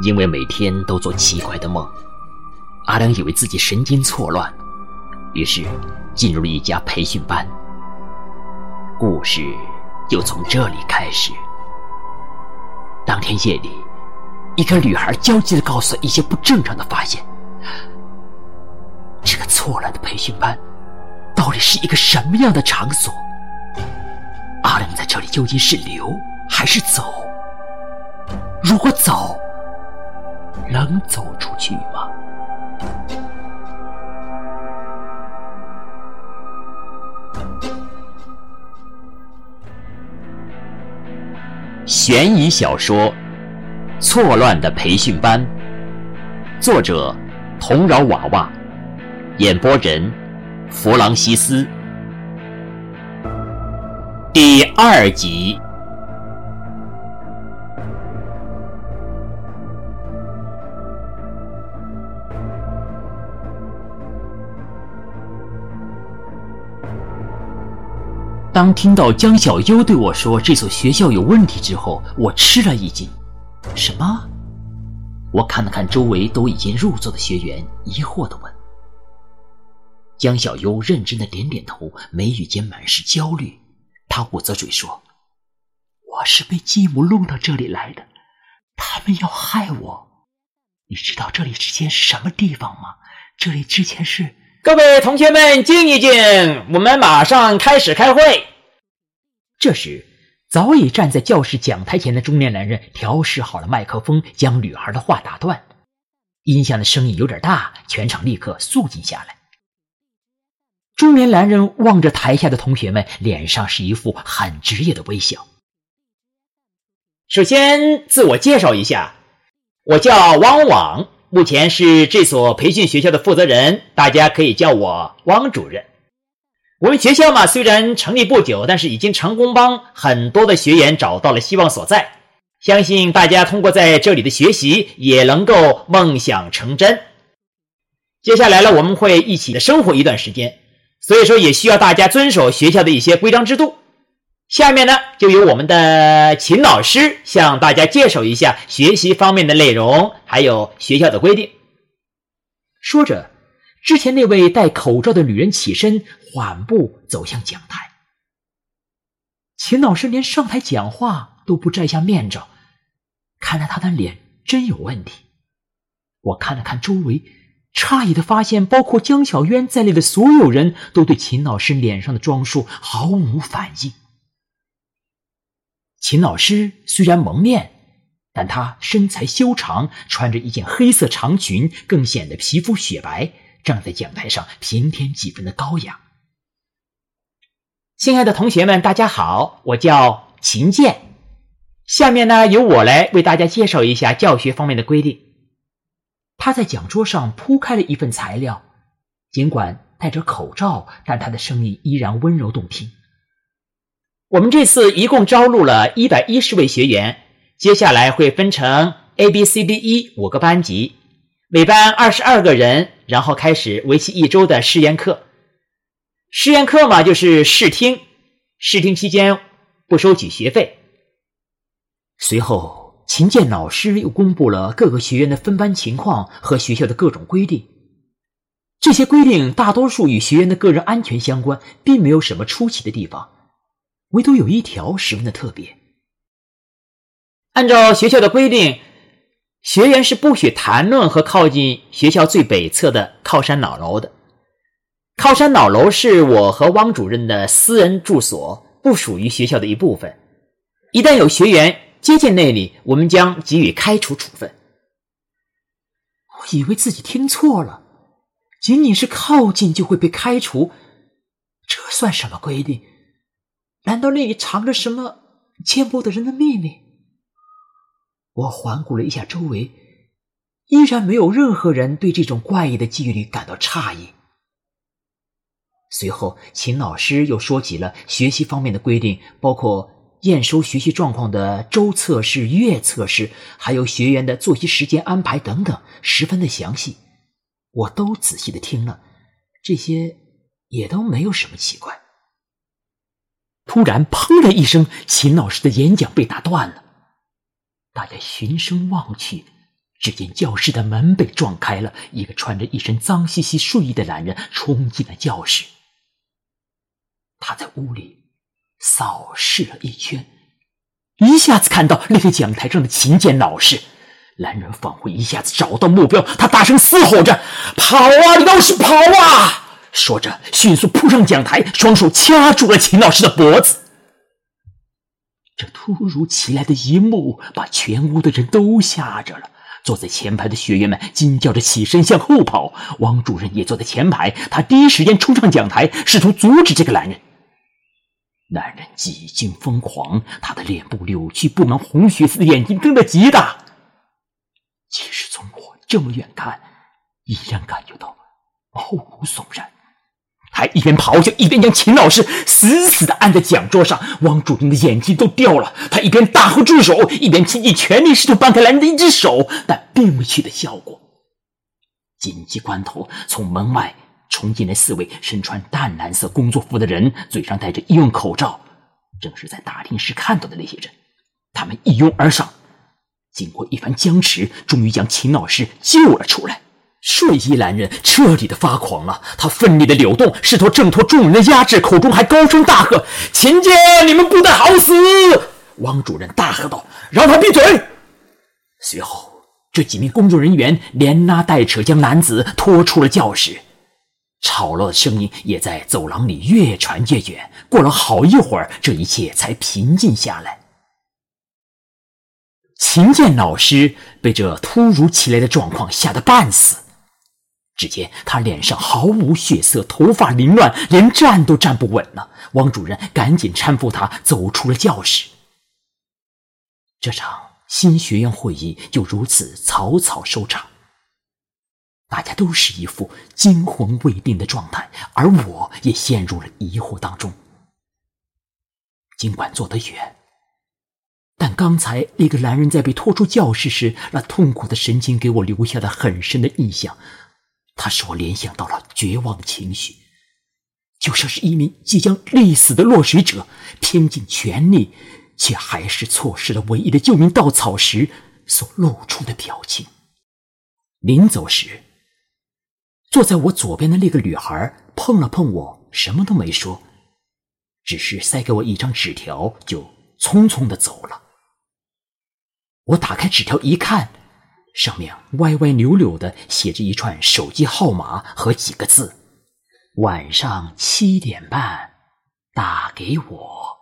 因为每天都做奇怪的梦，阿良以为自己神经错乱，于是进入了一家培训班。故事就从这里开始。当天夜里，一个女孩焦急地告诉一些不正常的发现。这个错乱的培训班，到底是一个什么样的场所？阿良在这里究竟是留还是走？如果走，能走出去吗？悬疑小说《错乱的培训班》，作者：童饶娃娃，演播人：弗朗西斯。第二集。当听到江小优对我说这所学校有问题之后，我吃了一惊。什么？我看了看周围都已经入座的学员，疑惑的问。江小优认真的点点头，眉宇间满是焦虑。他捂着嘴说：“我是被继母弄到这里来的，他们要害我。你知道这里之前是什么地方吗？这里之前是……各位同学们，静一静，我们马上开始开会。”这时，早已站在教室讲台前的中年男人调试好了麦克风，将女孩的话打断。音响的声音有点大，全场立刻肃静下来。中年男人望着台下的同学们，脸上是一副很职业的微笑。首先，自我介绍一下，我叫汪网，目前是这所培训学校的负责人，大家可以叫我汪主任。我们学校嘛，虽然成立不久，但是已经成功帮很多的学员找到了希望所在。相信大家通过在这里的学习，也能够梦想成真。接下来呢，我们会一起的生活一段时间。所以说，也需要大家遵守学校的一些规章制度。下面呢，就由我们的秦老师向大家介绍一下学习方面的内容，还有学校的规定。说着，之前那位戴口罩的女人起身，缓步走向讲台。秦老师连上台讲话都不摘下面罩，看来他的脸真有问题。我看了看周围。诧异的发现，包括江小渊在内的所有人都对秦老师脸上的装束毫无反应。秦老师虽然蒙面，但他身材修长，穿着一件黑色长裙，更显得皮肤雪白，站在讲台上平添几分的高雅。亲爱的同学们，大家好，我叫秦剑。下面呢，由我来为大家介绍一下教学方面的规定。他在讲桌上铺开了一份材料，尽管戴着口罩，但他的声音依然温柔动听。我们这次一共招录了一百一十位学员，接下来会分成 A、B、C、D、E 五个班级，每班二十二个人，然后开始为期一周的试验课。试验课嘛，就是试听，试听期间不收取学费。随后。秦建老师又公布了各个学员的分班情况和学校的各种规定。这些规定大多数与学员的个人安全相关，并没有什么出奇的地方。唯独有一条十分的特别。按照学校的规定，学员是不许谈论和靠近学校最北侧的靠山老楼的。靠山老楼是我和汪主任的私人住所，不属于学校的一部分。一旦有学员，接近那里，我们将给予开除处分。我以为自己听错了，仅仅是靠近就会被开除，这算什么规定？难道那里藏着什么见不得人的秘密？我环顾了一下周围，依然没有任何人对这种怪异的纪律感到诧异。随后，秦老师又说起了学习方面的规定，包括。验收学习状况的周测试、月测试，还有学员的作息时间安排等等，十分的详细，我都仔细的听了，这些也都没有什么奇怪。突然，砰的一声，秦老师的演讲被打断了，大家循声望去，只见教室的门被撞开了，一个穿着一身脏兮兮睡衣的男人冲进了教室。他在屋里扫视了一圈，一下子看到那个讲台上的秦剑老师。男人仿佛一下子找到目标，他大声嘶吼着：“跑啊，你倒是跑啊！”说着，迅速扑上讲台，双手掐住了秦老师的脖子。这突如其来的一幕，把全屋的人都吓着了。坐在前排的学员们惊叫着起身向后跑。王主任也坐在前排，他第一时间冲上讲台，试图阻止这个男人。男人几近疯狂，他的脸部扭曲布满红血丝眼睛瞪得极大。即使从我这么远看，依然感觉到毛骨悚然。还一边咆哮，一边将秦老师死死的按在讲桌上。汪主任的眼睛都掉了。他一边大呼住手，一边倾尽全力试图掰开男人的一只手，但并未取得效果。紧急关头，从门外冲进来四位身穿淡蓝色工作服的人，嘴上戴着医用口罩，正是在大厅时看到的那些人。他们一拥而上，经过一番僵持，终于将秦老师救了出来。睡衣男人彻底的发狂了，他奋力的扭动，试图挣脱众人的压制，口中还高声大喝：“秦剑，你们不得好死！”汪主任大喝道：“让他闭嘴！”随后，这几名工作人员连拉带扯，将男子拖出了教室。吵闹的声音也在走廊里越传越远。过了好一会儿，这一切才平静下来。秦剑老师被这突如其来的状况吓得半死。只见他脸上毫无血色，头发凌乱，连站都站不稳了。王主任赶紧搀扶他走出了教室。这场新学院会议就如此草草收场。大家都是一副惊魂未定的状态，而我也陷入了疑惑当中。尽管坐得远，但刚才那个男人在被拖出教室时，那痛苦的神情给我留下了很深的印象。他使我联想到了绝望的情绪，就像是一名即将溺死的落水者，拼尽全力，却还是错失了唯一的救命稻草时所露出的表情。临走时，坐在我左边的那个女孩碰了碰我，什么都没说，只是塞给我一张纸条，就匆匆的走了。我打开纸条一看。上面歪歪扭扭的写着一串手机号码和几个字：“晚上七点半打给我。”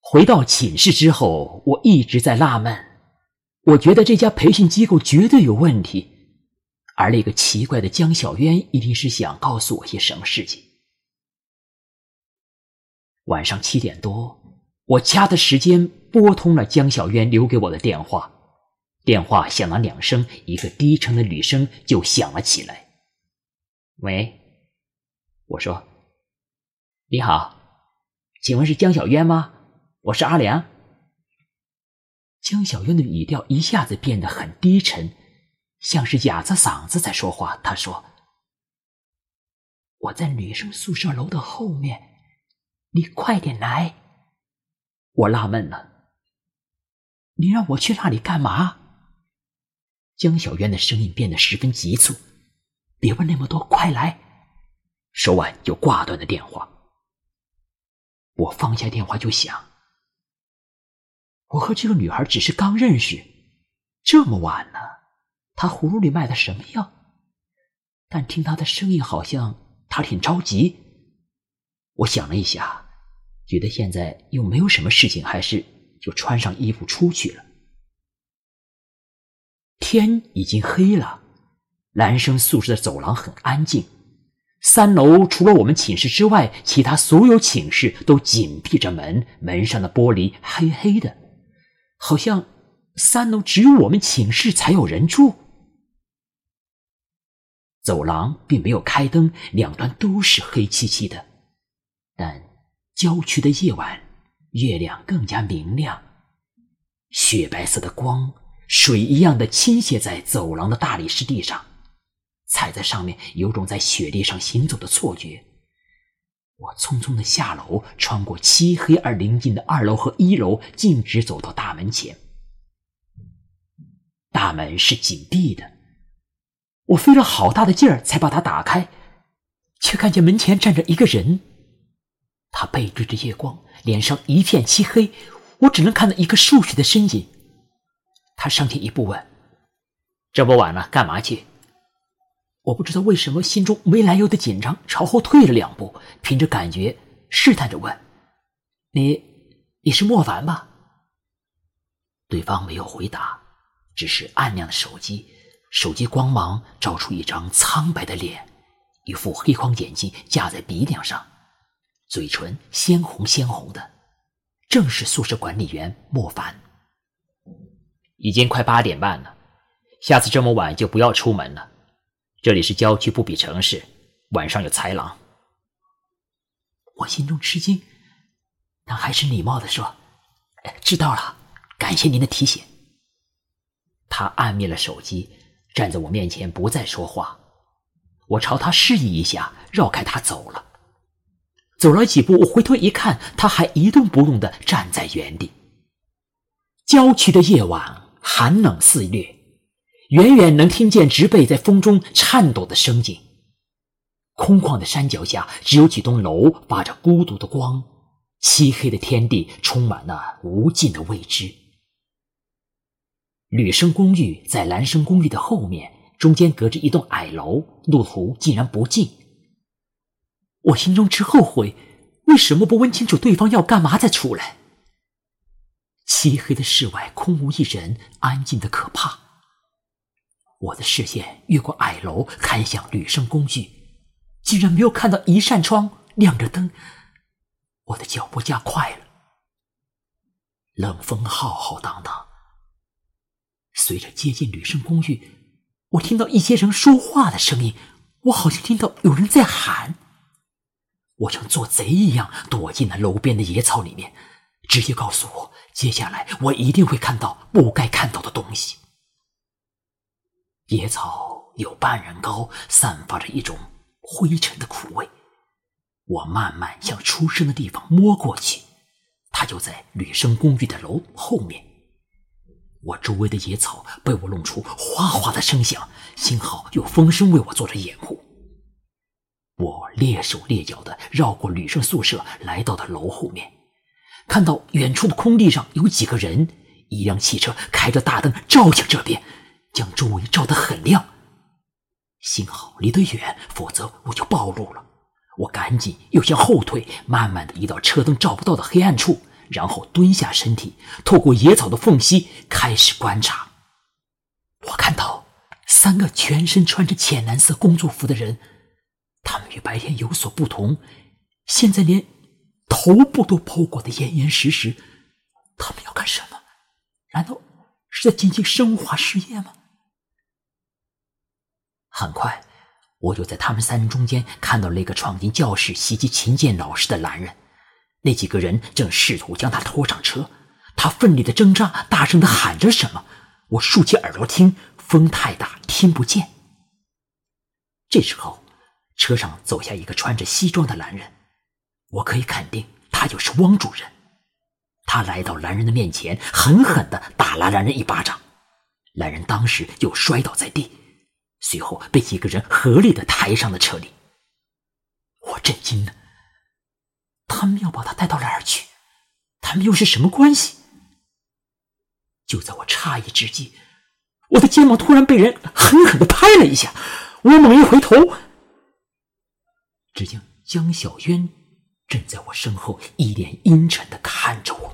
回到寝室之后，我一直在纳闷，我觉得这家培训机构绝对有问题，而那个奇怪的江小渊一定是想告诉我些什么事情。晚上七点多，我掐的时间拨通了江小渊留给我的电话。电话响了两声，一个低沉的女声就响了起来。“喂，我说，你好，请问是江小渊吗？我是阿良。”江小渊的语调一下子变得很低沉，像是哑着嗓子在说话。他说：“我在女生宿舍楼的后面，你快点来。”我纳闷了，你让我去那里干嘛？江小渊的声音变得十分急促，“别问那么多，快来！”说完就挂断了电话。我放下电话就想：我和这个女孩只是刚认识，这么晚了，她葫芦里卖的什么药？但听她的声音，好像她挺着急。我想了一下，觉得现在又没有什么事情，还是就穿上衣服出去了。天已经黑了，男生宿舍的走廊很安静。三楼除了我们寝室之外，其他所有寝室都紧闭着门，门上的玻璃黑黑的，好像三楼只有我们寝室才有人住。走廊并没有开灯，两端都是黑漆漆的，但郊区的夜晚，月亮更加明亮，雪白色的光。水一样的倾泻在走廊的大理石地上，踩在上面有种在雪地上行走的错觉。我匆匆的下楼，穿过漆黑而宁静的二楼和一楼，径直走到大门前。大门是紧闭的。我费了好大的劲儿才把它打开，却看见门前站着一个人。他背对着夜光，脸上一片漆黑，我只能看到一个瘦削的身影。他上前一步问：“这么晚了，干嘛去？”我不知道为什么心中没来由的紧张，朝后退了两步，凭着感觉试探着问：“你，你是莫凡吧？”对方没有回答，只是暗亮的手机，手机光芒照出一张苍白的脸，一副黑框眼镜架在鼻梁上，嘴唇鲜红鲜红的，正是宿舍管理员莫凡。已经快八点半了，下次这么晚就不要出门了。这里是郊区，不比城市，晚上有豺狼。我心中吃惊，但还是礼貌的说：“知道了，感谢您的提醒。”他按灭了手机，站在我面前不再说话。我朝他示意一下，绕开他走了。走了几步，我回头一看，他还一动不动的站在原地。郊区的夜晚寒冷肆虐。远远能听见植被在风中颤抖的声音。空旷的山脚下，只有几栋楼发着孤独的光。漆黑的天地充满了无尽的未知。女生公寓在男生公寓的后面，中间隔着一栋矮楼，路途竟然不近。我心中直后悔，为什么不问清楚对方要干嘛再出来？漆黑的室外空无一人，安静的可怕。我的视线越过矮楼，看向女生公寓，竟然没有看到一扇窗亮着灯。我的脚步加快了，冷风浩浩荡荡。随着接近女生公寓，我听到一些人说话的声音，我好像听到有人在喊。我像做贼一样躲进了楼边的野草里面，直接告诉我，接下来我一定会看到不该看到的东西。野草有半人高，散发着一种灰尘的苦味。我慢慢向出生的地方摸过去，它就在女生公寓的楼后面。我周围的野草被我弄出哗哗的声响，幸好有风声为我做着掩护。我蹑手蹑脚的绕过女生宿舍，来到了楼后面，看到远处的空地上有几个人，一辆汽车开着大灯照向这边。将周围照得很亮，幸好离得远，否则我就暴露了。我赶紧又向后退，慢慢的移到车灯照不到的黑暗处，然后蹲下身体，透过野草的缝隙开始观察。我看到三个全身穿着浅蓝色工作服的人，他们与白天有所不同，现在连头部都包裹得严严实实。他们要干什么？难道是在进行生化实验吗？很快，我就在他们三人中间看到那个闯进教室袭击秦建老师的男人。那几个人正试图将他拖上车，他奋力的挣扎，大声的喊着什么。我竖起耳朵听，风太大，听不见。这时候，车上走下一个穿着西装的男人，我可以肯定他就是汪主任。他来到男人的面前，狠狠的打了男人一巴掌，男人当时就摔倒在地。随后被几个人合力的抬上了车里，我震惊了。他们要把他带到哪儿去？他们又是什么关系？就在我诧异之际，我的肩膀突然被人狠狠的拍了一下。我猛一回头，只见江小渊正在我身后，一脸阴沉的看着我。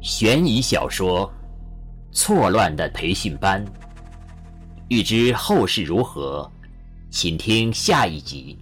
悬疑小说《错乱的培训班》，欲知后事如何，请听下一集。